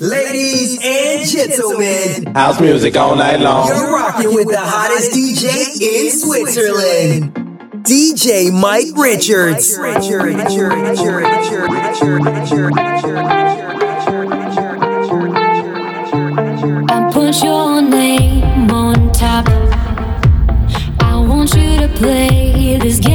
Ladies and gentlemen, house music all night long. You're rocking with the hottest DJ in Switzerland. DJ Mike Richards. I put your name on top. I want you to play this game.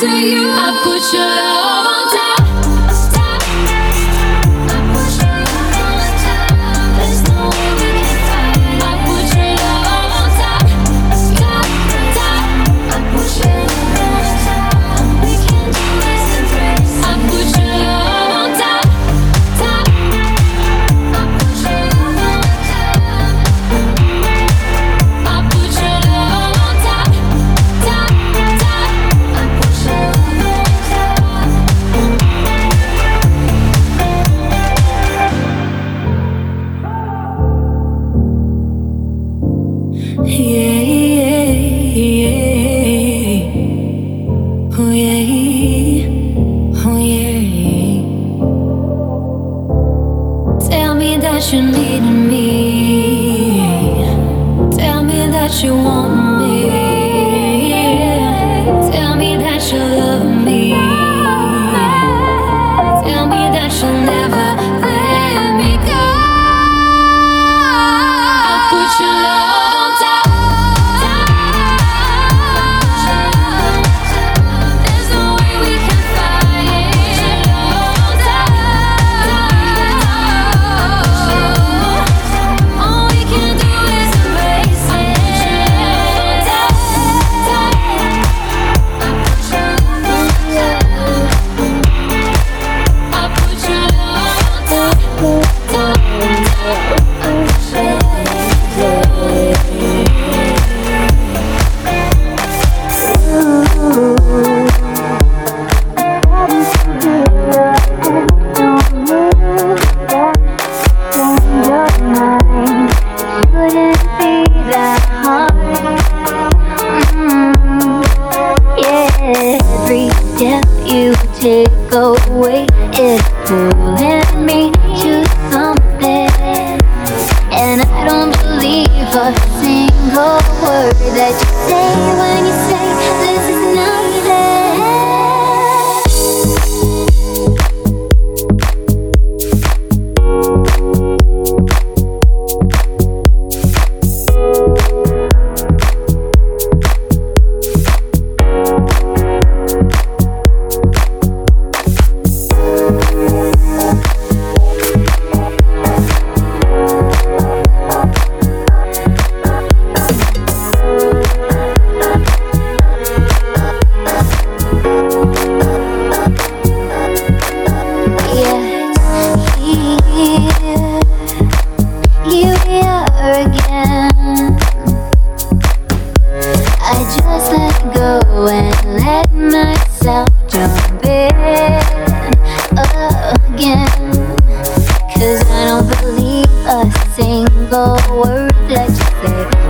to you. I put your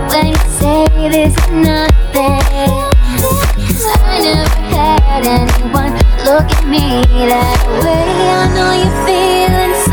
when you say this is not I never had anyone look at me that way. I know you're feeling.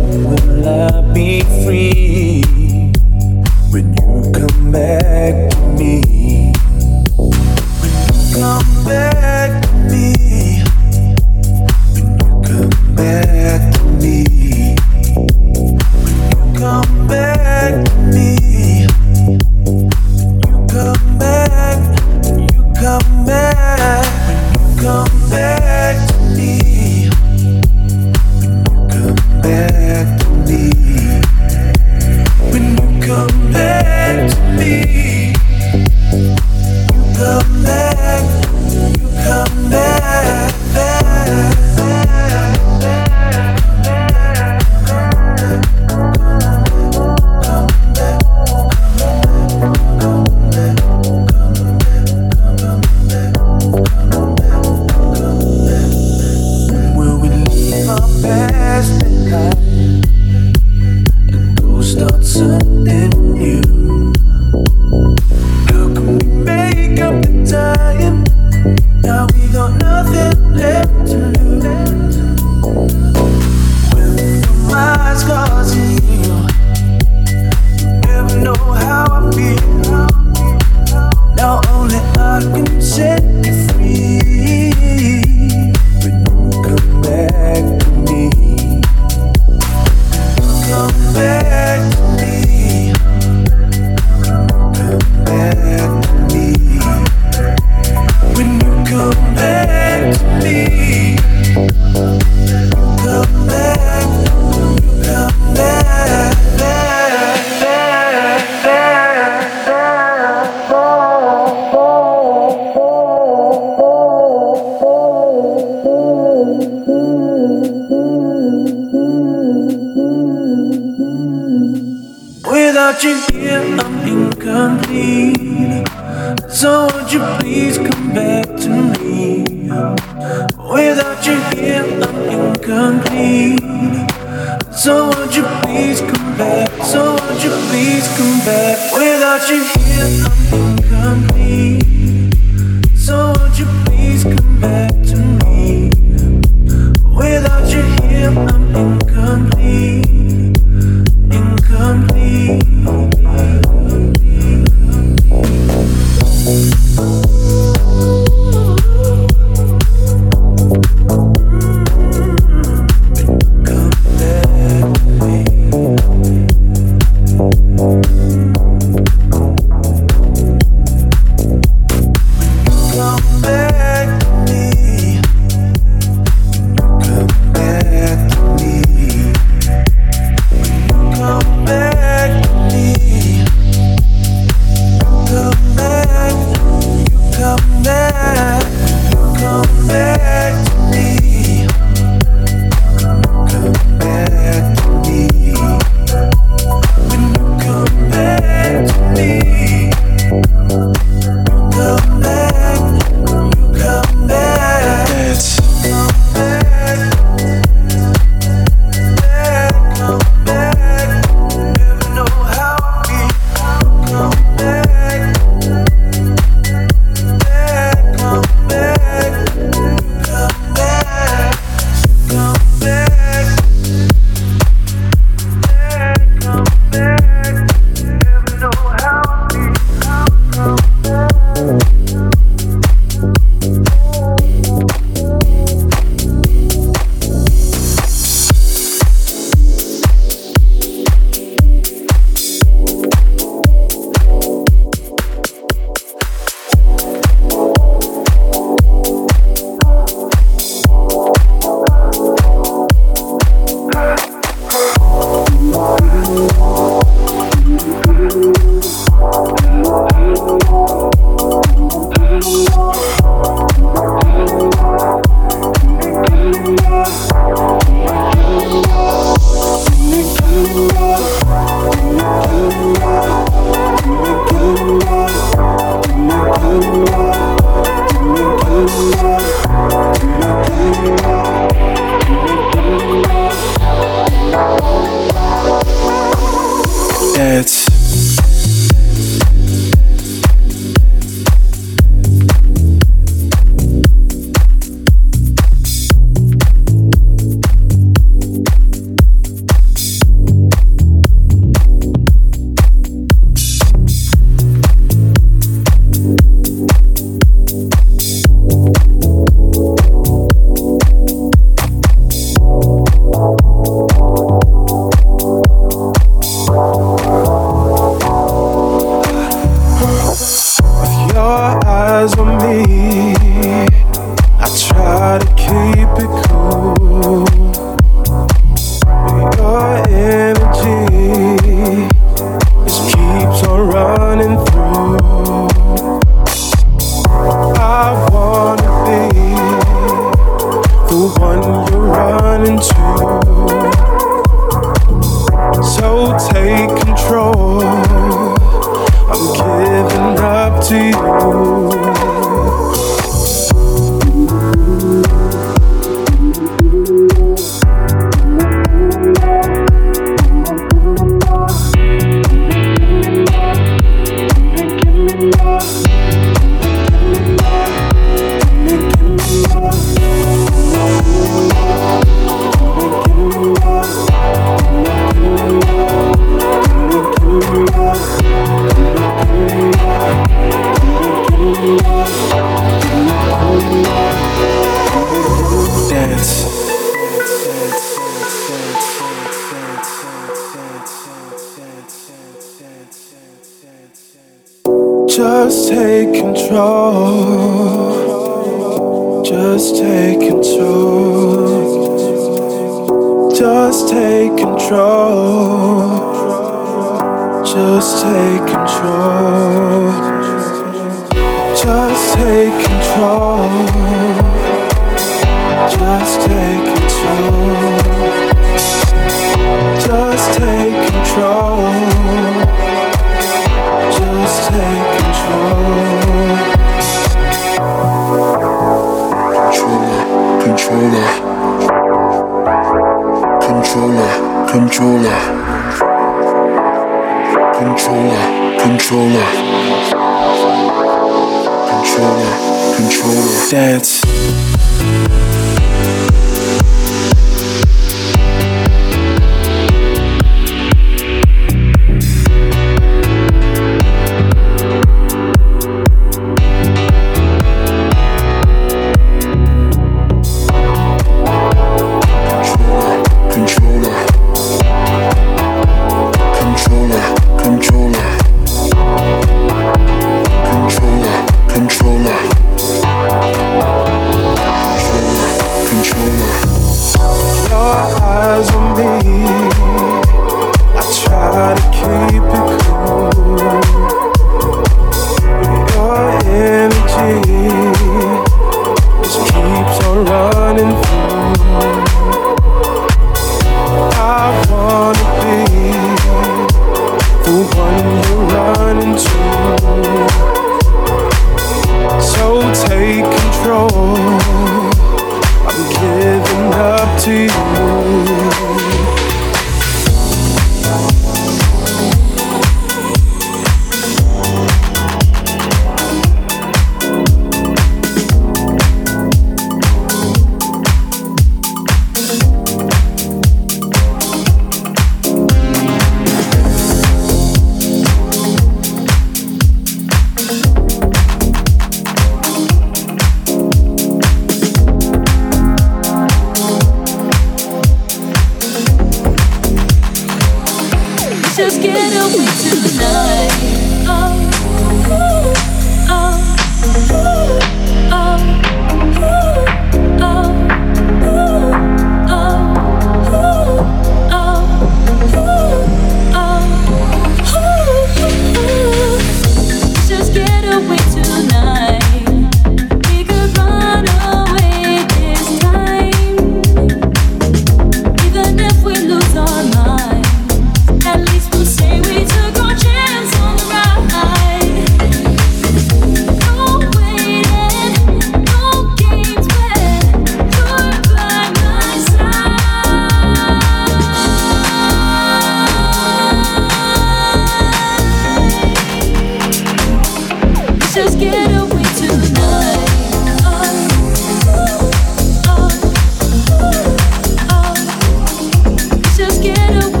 get away.